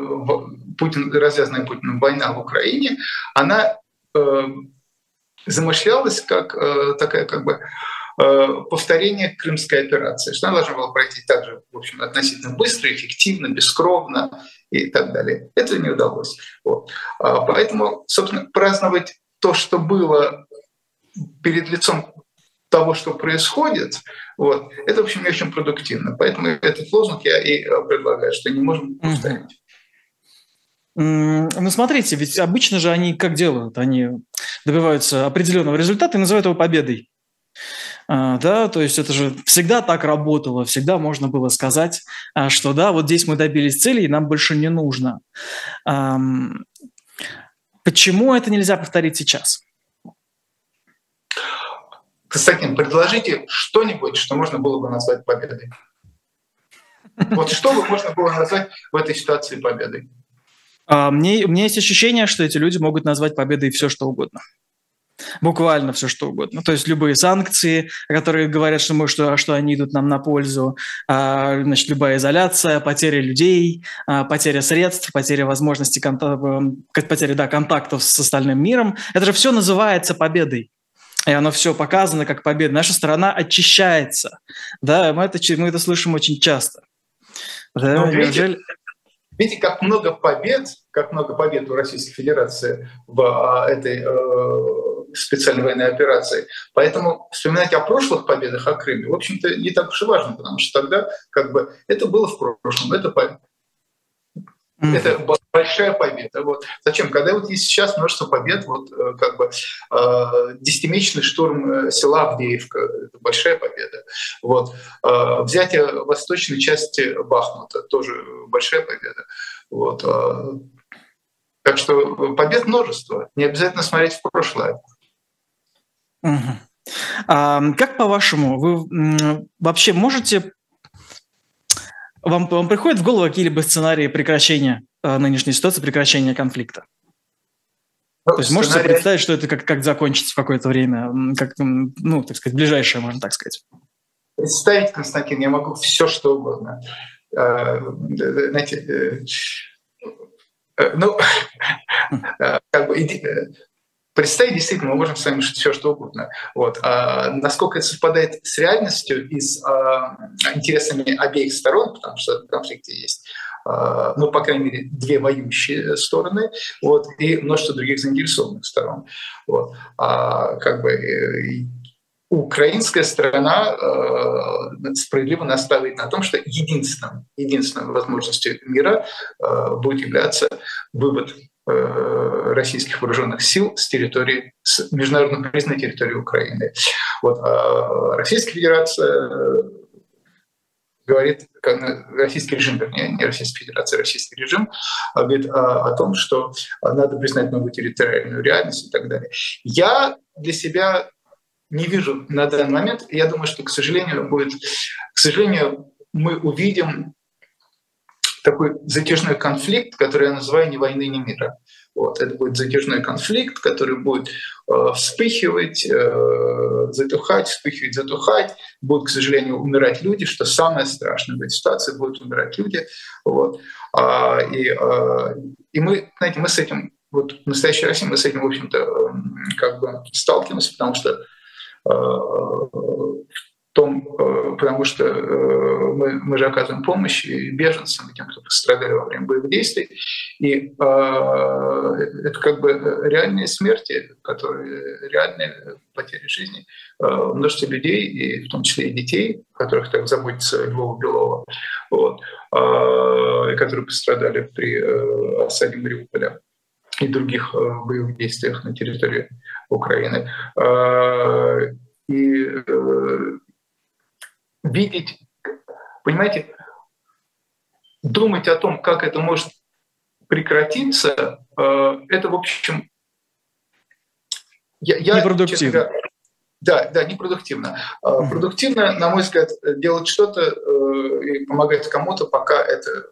Путин, развязанная Путиным война в Украине, она э, замышлялась как э, такая как бы повторение крымской операции, что она должна была пройти также, в общем, относительно быстро, эффективно, бескровно и так далее. Это не удалось. Вот. А, поэтому, собственно, праздновать то, что было перед лицом того, что происходит, вот, это, в общем, не очень продуктивно. Поэтому этот лозунг я и предлагаю, что не можем повторить. Ну, смотрите, ведь обычно же они как делают? Они добиваются определенного результата и называют его победой. А, да, то есть это же всегда так работало, всегда можно было сказать, а, что да, вот здесь мы добились цели, и нам больше не нужно. Почему это нельзя повторить сейчас? Константин, предложите что-нибудь, что можно было бы назвать победой. Вот что бы можно было назвать в этой ситуации победой? А, мне, у меня есть ощущение, что эти люди могут назвать победой все, что угодно. Буквально все, что угодно. То есть любые санкции, которые говорят, что, мы, что, что они идут нам на пользу, а, значит, любая изоляция, потеря людей, а, потеря средств, потеря возможности, потеря да, контактов с остальным миром. Это же все называется победой. И оно все показано как победа. Наша страна очищается. Да, мы это, мы это слышим очень часто. Да, ну, неужели... видите, Видите, как много побед, как много побед у Российской Федерации в а, этой э, специальной военной операции. Поэтому вспоминать о прошлых победах о Крыме, в общем-то, не так уж и важно, потому что тогда как бы это было в прошлом, это Mm-hmm. Это большая победа. Вот. Зачем? Когда вот есть сейчас множество побед, вот э, как бы э, десятимесячный штурм э, села Авдеевка, это большая победа. Вот. Э, взятие восточной части Бахмута, тоже большая победа. Вот. Э, так что побед множество. Не обязательно смотреть в прошлое. Угу. А, как по-вашему, вы вообще можете вам, вам приходят в голову какие-либо сценарии прекращения э, нынешней ситуации, прекращения конфликта? Ну, То есть сценарий... можете представить, что это как, как закончится в какое-то время, как, ну, так сказать, ближайшее, можно так сказать? Представить, Константин, я могу все, что угодно. Э, знаете, э, ну, (laughs) как бы Представить действительно мы можем с вами все что угодно. Вот. А насколько это совпадает с реальностью и с а, интересами обеих сторон, потому что в конфликте есть а, ну, по крайней мере, две воюющие стороны, вот, и множество других заинтересованных сторон. Вот. А, как бы э, украинская сторона э, справедливо настаивает на том, что единственным, единственной возможностью мира э, будет являться вывод российских вооруженных сил с территории, с международно признанной территории Украины. Вот. А Российская Федерация говорит, российский режим, вернее, не Российская Федерация, а российский режим, а говорит о, о том, что надо признать новую территориальную реальность и так далее. Я для себя не вижу на данный момент, я думаю, что, к сожалению, будет, к сожалению, мы увидим такой затяжной конфликт, который я называю «ни войны, ни мира». Вот. Это будет затяжной конфликт, который будет э, вспыхивать, э, затухать, вспыхивать, затухать. Будут, к сожалению, умирать люди, что самое страшное в этой ситуации, будут умирать люди. Вот. А, и, а, и мы, знаете, мы с этим, вот в настоящей России мы с этим, в общем-то, как бы сталкиваемся, потому что э, том, э, потому что э, мы, мы же оказываем помощь беженцам, и тем, кто пострадали во время боевых действий. И э, это как бы реальные смерти, которые реальные потери жизни множество людей, и в том числе и детей, которых так заботится Львова Белова, вот, которые пострадали при осаде Мариуполя и других боевых действиях на территории Украины. И видеть, понимаете, думать о том, как это может прекратиться, э, это, в общем, я, я непродуктивно. Говоря, да, да, непродуктивно. Mm-hmm. Продуктивно, на мой взгляд, делать что-то э, и помогать кому-то, пока это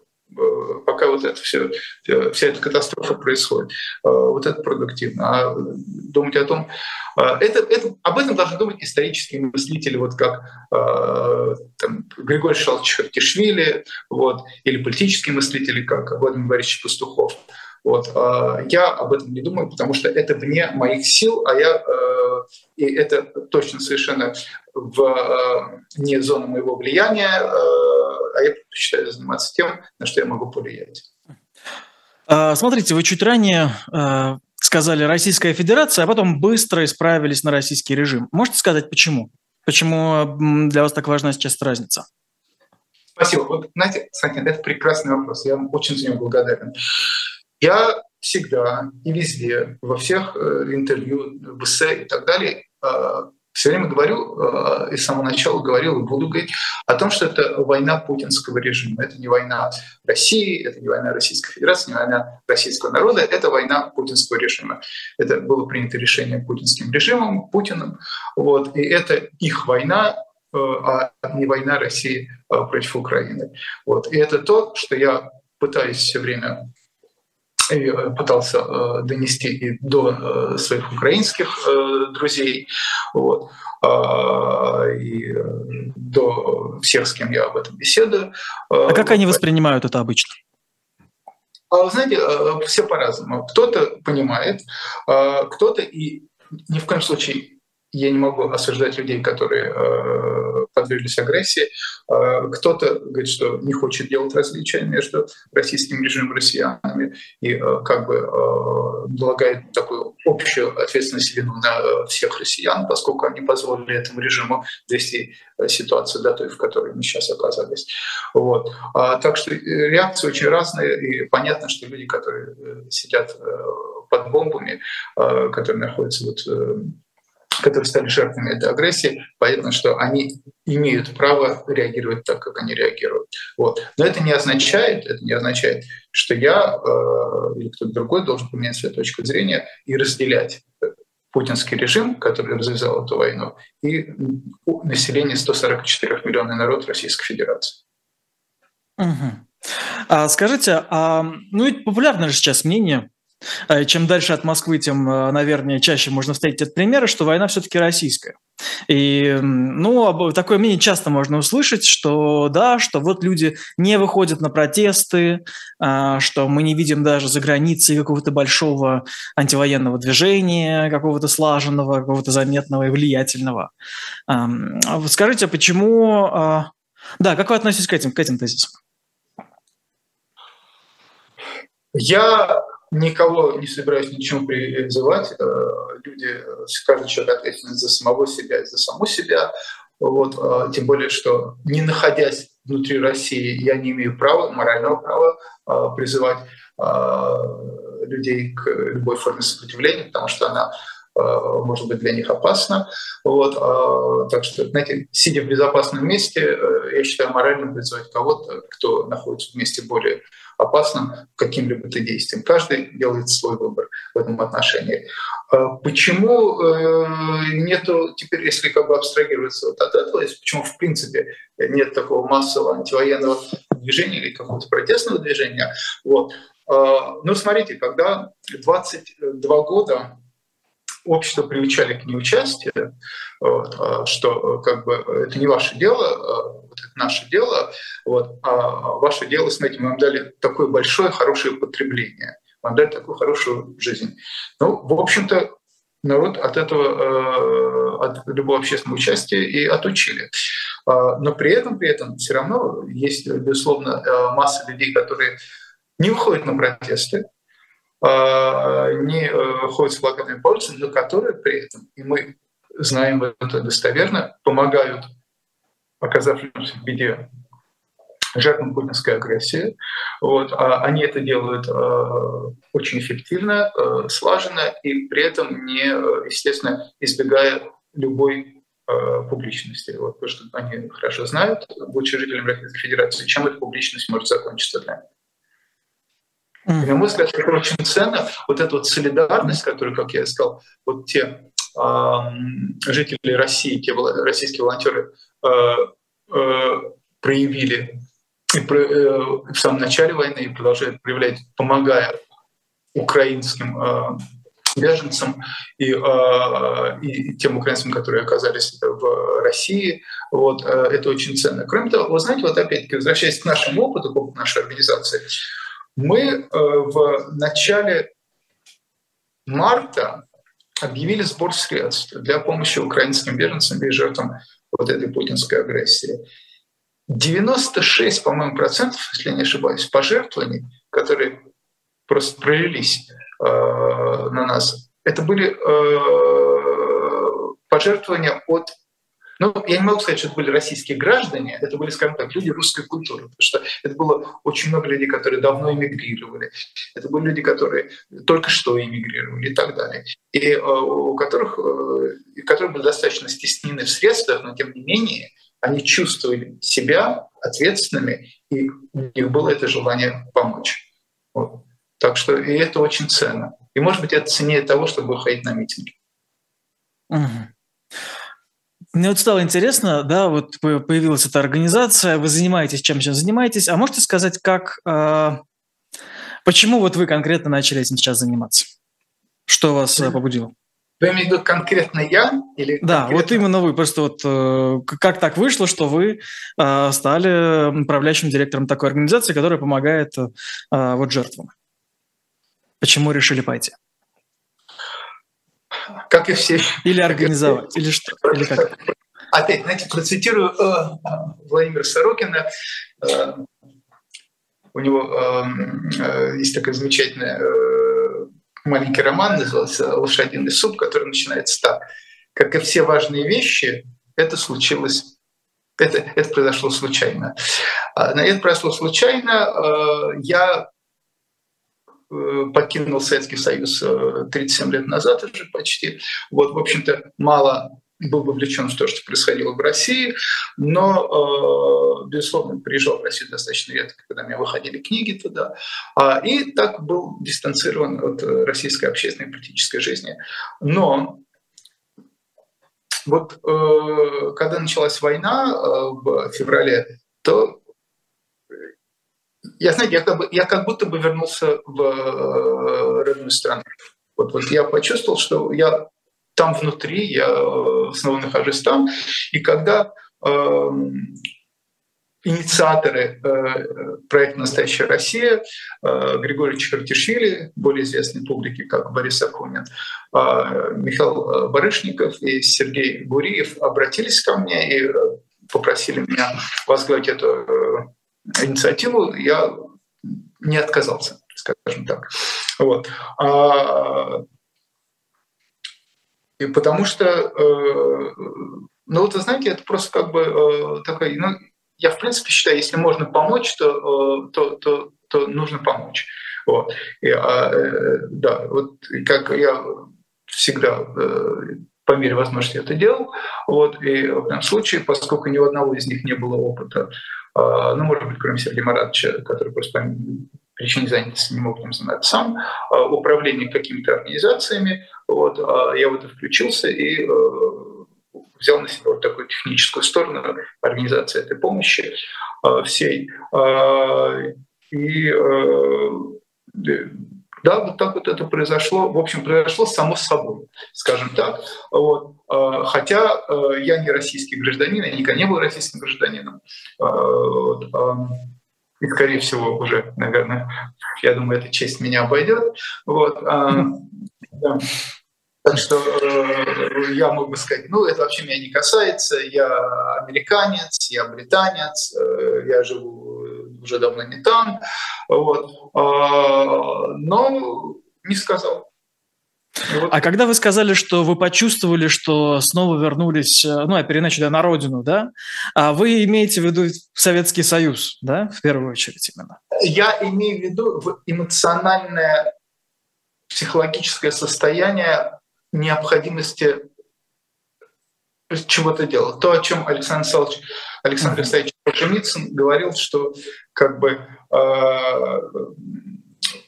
пока вот это все, э, вся эта катастрофа происходит. Э, вот это продуктивно. А думать о том, это, это, об этом должны думать исторические мыслители, вот как там, Григорий Шалч Хартишвили, вот, или политические мыслители, как Владимир Борисович Пастухов. Вот. Я об этом не думаю, потому что это вне моих сил, а я и это точно совершенно вне зоны моего влияния, а я предпочитаю заниматься тем, на что я могу повлиять. Смотрите, вы чуть ранее сказали Российская Федерация, а потом быстро исправились на российский режим. Можете сказать, почему? Почему для вас так важна сейчас разница? Спасибо. Вот, знаете, Саня, это прекрасный вопрос. Я вам очень за него благодарен. Я всегда и везде, во всех э, интервью, в эссе и так далее, э, все время говорю, э, и с самого начала говорил и буду говорить о том, что это война путинского режима. Это не война России, это не война Российской Федерации, не война российского народа, это война путинского режима. Это было принято решение путинским режимом, Путиным. Вот, и это их война, э, а не война России э, против Украины. Вот. И это то, что я пытаюсь все время пытался э, донести и до э, своих украинских друзей, вот, а, и до всех, с кем я об этом беседую. А как они воспринимают это обычно? А, знаете, все по-разному. Кто-то понимает, кто-то и ни в коем случае я не могу осуждать людей, которые э, подверглись агрессии. Э, кто-то говорит, что не хочет делать различия между российским режимом и россиянами и э, как бы э, налагает такую общую ответственность вину на э, всех россиян, поскольку они позволили этому режиму довести э, ситуацию до той, в которой мы сейчас оказались. Вот. А, так что э, реакции очень разные, и понятно, что люди, которые сидят под бомбами, которые находятся вот которые стали жертвами этой агрессии, понятно, что они имеют право реагировать так, как они реагируют. Вот. Но это не означает, это не означает, что я э, или кто-то другой должен поменять свою точку зрения и разделять путинский режим, который развязал эту войну, и население 144 миллионов народ Российской Федерации. Угу. А скажите, а, ну ведь популярно же сейчас мнение, чем дальше от Москвы, тем, э, наверное, чаще можно встретить этот пример, что война все-таки российская. И, ну, такое мнение часто можно услышать, что да, что вот люди не выходят на протесты, а, что мы не видим даже за границей какого-то большого антивоенного движения, какого-то слаженного, какого-то заметного и влиятельного. Скажите, почему... А, да, как вы относитесь к этим, к этим тезисам? Я никого не собираюсь ничему призывать. Э, люди, каждый человек ответственен за самого себя за саму себя. Вот, э, тем более, что не находясь внутри России, я не имею права, морального права э, призывать людей к любой форме сопротивления, потому что она может быть для них опасна. Вот, так что, знаете, сидя в безопасном месте, я считаю моральным призывать кого-то, кто находится в месте более опасным каким-либо то действием. Каждый делает свой выбор в этом отношении. А почему э, нету теперь, если как бы абстрагироваться вот от этого, почему в принципе нет такого массового антивоенного движения или какого-то протестного движения? Вот. А, ну, смотрите, когда 22 года общество приучали к неучастию, вот, а, что как бы это не ваше дело, вот это наше дело, вот, а ваше дело, смотрите, мы вам дали такое большое, хорошее потребление, вам дали такую хорошую жизнь. Ну, в общем-то, народ от этого, э, от любого общественного участия и отучили. А, но при этом, при этом все равно есть, безусловно, э, масса людей, которые не выходят на протесты, а, не э, ходят с плакатами по улице, но которые при этом, и мы знаем это достоверно, помогают оказавшимся в беде жертвам путинской агрессии. Вот. А они это делают э, очень эффективно, э, слаженно и при этом не, естественно, избегая любой э, публичности. Вот, потому что они хорошо знают, будучи жителями Российской Федерации, чем эта публичность может закончиться для них. Mm-hmm. На мой взгляд, это очень ценно. Вот эта вот солидарность, которую, как я сказал, вот те э, жители России, те российские волонтеры э, э, проявили и про, э, в самом начале войны и продолжают проявлять, помогая украинским э, беженцам и, э, и тем украинцам, которые оказались в России. Вот, э, это очень ценно. Кроме того, вы знаете, вот опять-таки, возвращаясь к нашему опыту, к опыту нашей организации, мы в начале марта объявили сбор средств для помощи украинским беженцам и жертвам вот этой путинской агрессии. 96, по-моему, процентов, если не ошибаюсь, пожертвований, которые просто пролились э, на нас, это были э, пожертвования от ну, я не могу сказать, что это были российские граждане, это были, скажем так, люди русской культуры, потому что это было очень много людей, которые давно эмигрировали, это были люди, которые только что эмигрировали и так далее, и э, у которых, э, которые были достаточно стеснены в средствах, но тем не менее они чувствовали себя ответственными, и у них было это желание помочь. Вот. Так что и это очень ценно. И, может быть, это ценнее того, чтобы ходить на митинги. Угу. Мне вот стало интересно, да, вот появилась эта организация, вы занимаетесь чем сейчас занимаетесь, а можете сказать, как, э, почему вот вы конкретно начали этим сейчас заниматься? Что вас э, побудило? Вы имеете в виду конкретно я? Или да, конкретно... вот именно вы. Просто вот э, как так вышло, что вы э, стали управляющим директором такой организации, которая помогает э, вот жертвам? Почему решили пойти? Как и все. Или организовать, или что? Или как? Опять, знаете, процитирую э, Владимира Сорокина. Э, у него э, есть такой замечательный э, маленький роман, называется «Лошадиный суп», который начинается так. Как и все важные вещи, это случилось это, это произошло случайно. А, это произошло случайно. Я покинул Советский Союз 37 э, лет назад уже почти. Вот, в общем-то, мало был вовлечен в то, что происходило в России, но, э, безусловно, приезжал в Россию достаточно редко, когда у меня выходили книги туда. А, и так был дистанцирован от российской общественной и политической жизни. Но вот когда началась война в феврале, то я, знаете, я как, бы, я как будто бы вернулся в э, родную страну. Вот, вот я почувствовал, что я там внутри, я э, снова нахожусь там. И когда э, инициаторы э, проекта «Настоящая Россия», э, Григорий Чикартишвили, более известный публике, как Борис Акунин, э, Михаил Барышников и Сергей Гуриев обратились ко мне и попросили меня возглавить эту инициативу, я не отказался, скажем так. Вот. А, и потому что, э, ну вот вы знаете, это просто как бы э, такой, ну, я в принципе считаю, если можно помочь, то, э, то, то, то нужно помочь. Вот. И, а, да, вот как я всегда по мере возможности это делал. Вот. И в данном случае, поскольку ни у одного из них не было опыта ну, может быть, кроме Сергея Маратовича, который просто по причине занятости не мог этим заниматься сам, а, управление какими-то организациями. Вот, а я в это включился и э, взял на себя вот такую техническую сторону организации этой помощи всей. И э, да, вот так вот это произошло. В общем, произошло само собой, скажем так. Вот. А, хотя э, я не российский гражданин, я никогда не был российским гражданином. А, вот. А, и, скорее всего, уже, наверное, я думаю, эта честь меня обойдет. Вот. (laughs) Да. Так что э, я мог бы сказать, ну, это вообще меня не касается, я американец, я британец, э, я живу уже давно не там, вот. А, но не сказал. Вот. А когда вы сказали, что вы почувствовали, что снова вернулись, э, ну, опять иначе, да, на родину, да, а вы имеете в виду Советский Союз, да, в первую очередь именно? Я имею в виду эмоциональное, психологическое состояние необходимости чего-то делать. То, о чем Александр Александрович, Александр Александрович Солженицын говорил, что как бы э,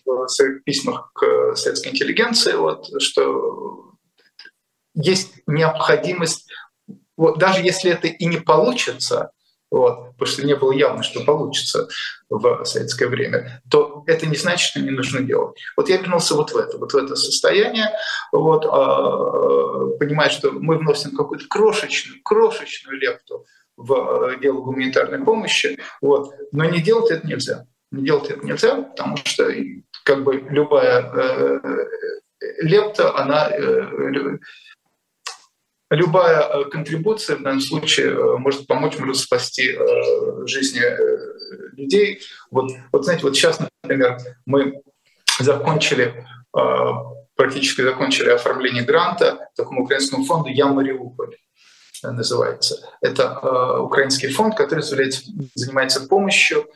в своих письмах к советской интеллигенции, вот, что есть необходимость, вот, даже если это и не получится, вот, потому что не было явно, что получится в советское время, то это не значит, что не нужно делать. Вот я вернулся вот в это, вот в это состояние, вот, э, понимая, что мы вносим какую-то крошечную, крошечную лепту в дело гуманитарной помощи, вот, но не делать это нельзя. Не делать это нельзя, потому что как бы любая э, лепта, она э, любая э, контрибуция в данном случае э, может помочь, может спасти э, жизни людей. Вот, вот знаете, вот сейчас, например, мы закончили практически закончили оформление гранта такому украинскому фонду «Я Мариуполь» называется. Это украинский фонд, который занимается помощью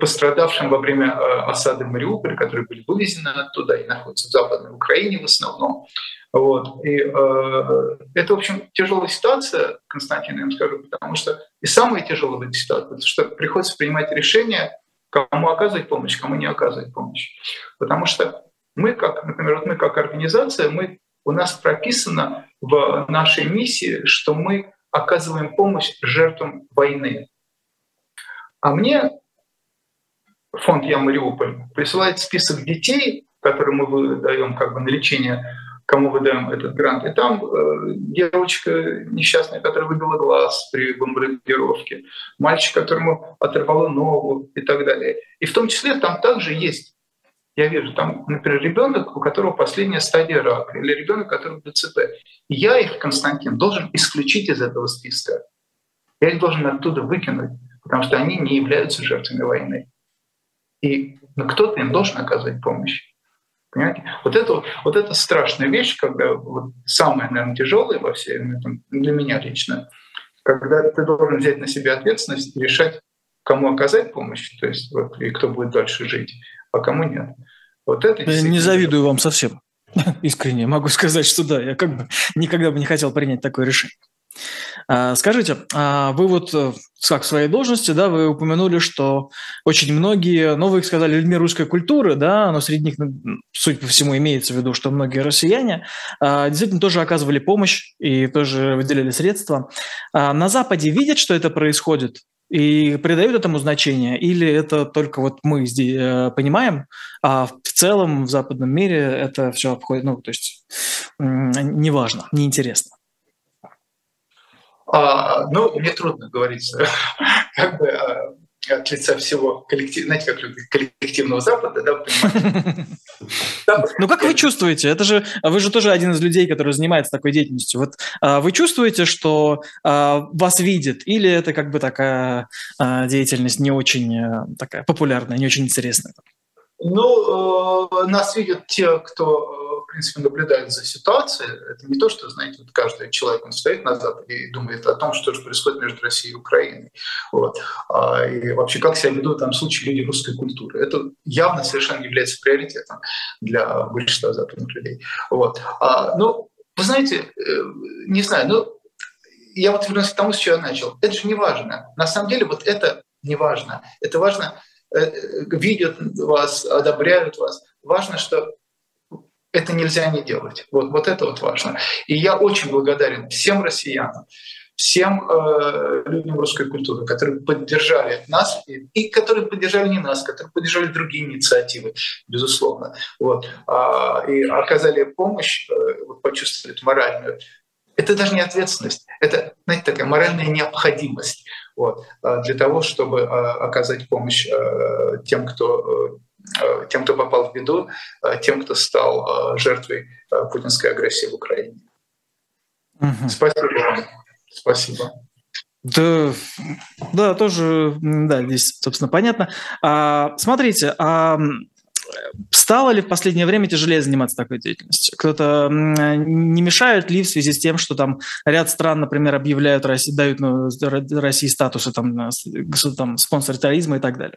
пострадавшим во время осады Мариуполя, которые были вывезены оттуда и находятся в Западной Украине в основном. Вот. И э, это, в общем, тяжелая ситуация, Константин, я вам скажу, потому что и самая тяжелая ситуации, потому что приходится принимать решение, кому оказывать помощь, кому не оказывать помощь. Потому что мы, как, например, вот мы как организация, мы, у нас прописано в нашей миссии, что мы оказываем помощь жертвам войны. А мне фонд «Я Мариуполь» присылает список детей, которые мы выдаем как бы на лечение кому выдаем этот грант. И там э, девочка несчастная, которая выбила глаз при бомбардировке, мальчик, которому оторвало ногу и так далее. И в том числе там также есть, я вижу, там, например, ребенок, у которого последняя стадия рака, или ребенок, который ДЦП. И я их, Константин, должен исключить из этого списка. Я их должен оттуда выкинуть, потому что они не являются жертвами войны. И ну, кто-то им должен оказывать помощь. Понимаете? Вот это, вот это страшная вещь, когда вот самая, наверное, тяжелая во всем этом, для меня лично, когда ты должен взять на себя ответственность и решать, кому оказать помощь, то есть вот, и кто будет дальше жить, а кому нет. Вот это я не завидую вам совсем. (laughs) Искренне могу сказать, что да, я как бы никогда бы не хотел принять такое решение. А, скажите, а вы вот э, как в своей должности, да, вы упомянули, что очень многие, ну, вы сказали, людьми русской культуры, да, но среди них, судя по всему, имеется в виду, что многие россияне а, действительно тоже оказывали помощь и тоже выделяли средства. На Западе видят, что это происходит, и придают этому значение, или это только вот мы здесь э, понимаем, а в целом в западном мире это все обходит, ну, то есть неважно, неинтересно. А, ну, мне трудно говорить (laughs) как бы а, от лица всего коллектива, знаете, как коллективного Запада, (laughs) да, Ну как вы чувствуете? Это же вы же тоже один из людей, который занимается такой деятельностью. Вот а, вы чувствуете, что а, вас видят, или это как бы такая а, деятельность не очень а, такая популярная, не очень интересная? Ну, э, нас видят те, кто принципе, наблюдает за ситуацией. Это не то, что, знаете, вот каждый человек, он стоит на Западе и думает о том, что же происходит между Россией и Украиной. Вот. А, и вообще, как себя ведут там случаи люди русской культуры. Это явно совершенно является приоритетом для большинства западных людей. Вот. А, ну, вы знаете, э, не знаю, ну, я вот вернусь к тому, с чего я начал. Это же не важно. На самом деле вот это не важно. Это важно, э, э, видят вас, одобряют вас. Важно, что это нельзя не делать. Вот, вот это вот важно. И я очень благодарен всем россиянам, всем э, людям русской культуры, которые поддержали нас и, и которые поддержали не нас, которые поддержали другие инициативы, безусловно. Вот, а, и оказали помощь, э, вот, почувствовали моральную. Это даже не ответственность, это, знаете, такая моральная необходимость вот, э, для того, чтобы э, оказать помощь э, тем, кто Э, тем, кто попал в беду, э, тем, кто стал э, жертвой путинской агрессии в Украине. Угу. Спасибо вам. Спасибо. Да, да, тоже, да, здесь, собственно, понятно. А, смотрите, а стало ли в последнее время тяжелее заниматься такой деятельностью? Кто-то не мешает ли в связи с тем, что там ряд стран, например, объявляют, дают ну, России статусы там, там спонсор терроризма и так далее?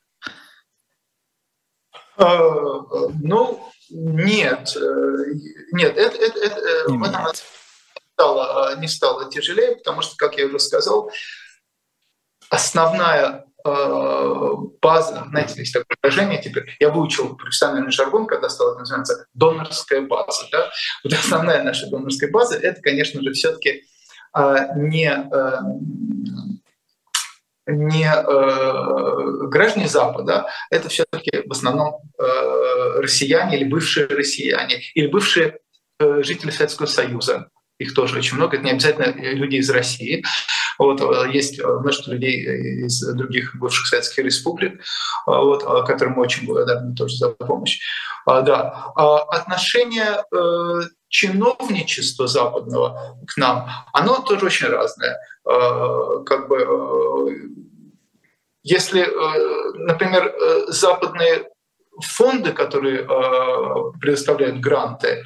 А, ну, нет, э, нет, это, это, это, э, в этом стало, не стало тяжелее, потому что, как я уже сказал, основная э, база, знаете, есть такое выражение теперь, я выучил профессиональный жаргон, когда стало это называться донорская база. Да? Вот основная наша донорская база, это, конечно же, все-таки не не э, граждане Запада, это все-таки в основном э, россияне или бывшие россияне, или бывшие э, жители Советского Союза, их тоже очень много. Это не обязательно люди из России. Вот, есть множество людей из других бывших советских республик, вот, которым мы очень благодарны тоже за помощь. Да. Отношение чиновничества западного к нам, оно тоже очень разное. Как бы, если, например, западные фонды, которые э, предоставляют гранты э,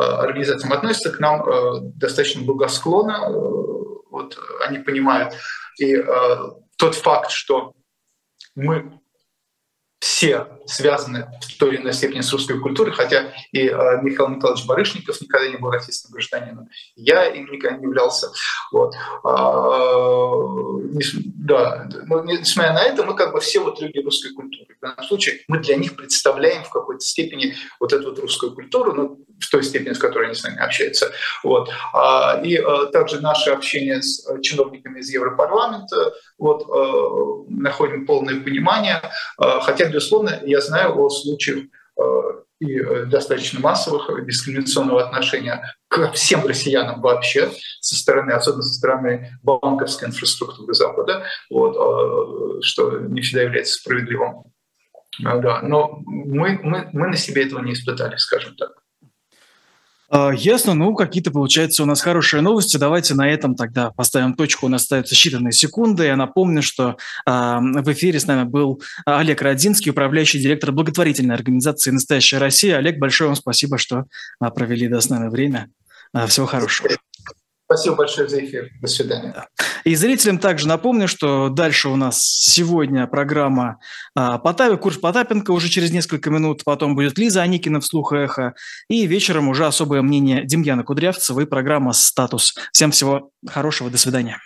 организациям, относятся к нам э, достаточно благосклонно. Вот, они понимают. И тот факт, что мы все связаны в той или иной степени с русской культурой, хотя и э, Михаил Николаевич Барышников никогда не был российским гражданином, я им никогда не являлся. Вот. А, не, да, но несмотря на это, мы как бы все вот люди русской культуры. В данном случае мы для них представляем в какой-то степени вот эту вот русскую культуру, ну, в той степени, с которой они с нами общаются. Вот. А, и а, также наше общение с чиновниками из Европарламента, вот, а, находим полное понимание, а, хотя, безусловно, я знаю о случаях а, и достаточно массовых дискриминационного отношения к всем россиянам вообще со стороны, особенно со стороны банковской инфраструктуры Запада, вот, что не всегда является справедливым. Да, но мы, мы, мы на себе этого не испытали, скажем так. А, ясно, ну какие-то, получается, у нас хорошие новости. Давайте на этом тогда поставим точку. У нас остаются считанные секунды. Я напомню, что э, в эфире с нами был Олег Родинский, управляющий директор благотворительной организации «Настоящая Россия». Олег, большое вам спасибо, что э, провели да, с нами время. Всего хорошего. Спасибо большое за эфир. До свидания. И зрителям также напомню, что дальше у нас сегодня программа а, Потапи, курс Потапенко уже через несколько минут. Потом будет Лиза Аникина вслух эхо. И вечером уже особое мнение Демьяна Кудрявцева и программа «Статус». Всем всего хорошего. До свидания.